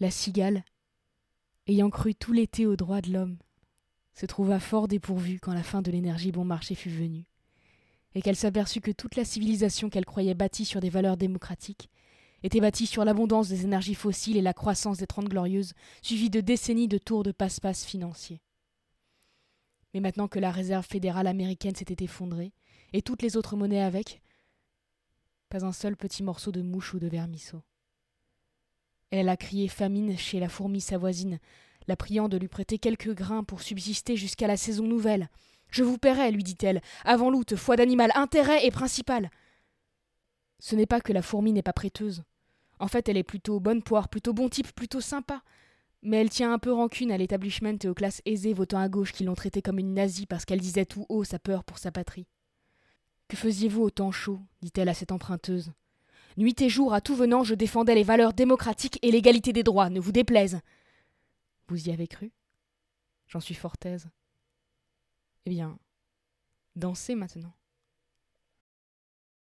la cigale, ayant cru tout l'été aux droits de l'homme, se trouva fort dépourvue quand la fin de l'énergie bon marché fut venue, et qu'elle s'aperçut que toute la civilisation qu'elle croyait bâtie sur des valeurs démocratiques était bâtie sur l'abondance des énergies fossiles et la croissance des Trente Glorieuses, suivie de décennies de tours de passe-passe financiers. Mais maintenant que la réserve fédérale américaine s'était effondrée, et toutes les autres monnaies avec, pas un seul petit morceau de mouche ou de vermisseau. Elle a crié famine chez la fourmi sa voisine, la priant de lui prêter quelques grains pour subsister jusqu'à la saison nouvelle. Je vous paierai, lui dit-elle, avant l'août, foi d'animal, intérêt et principal. Ce n'est pas que la fourmi n'est pas prêteuse. En fait, elle est plutôt bonne poire, plutôt bon type, plutôt sympa. Mais elle tient un peu rancune à l'établissement et aux classes aisées votant à gauche qui l'ont traitée comme une nazie parce qu'elle disait tout haut sa peur pour sa patrie. Que faisiez-vous au temps chaud dit-elle à cette emprunteuse. Nuit et jour, à tout venant, je défendais les valeurs démocratiques et l'égalité des droits, ne vous déplaise. Vous y avez cru? J'en suis fort aise. Eh bien, dansez maintenant.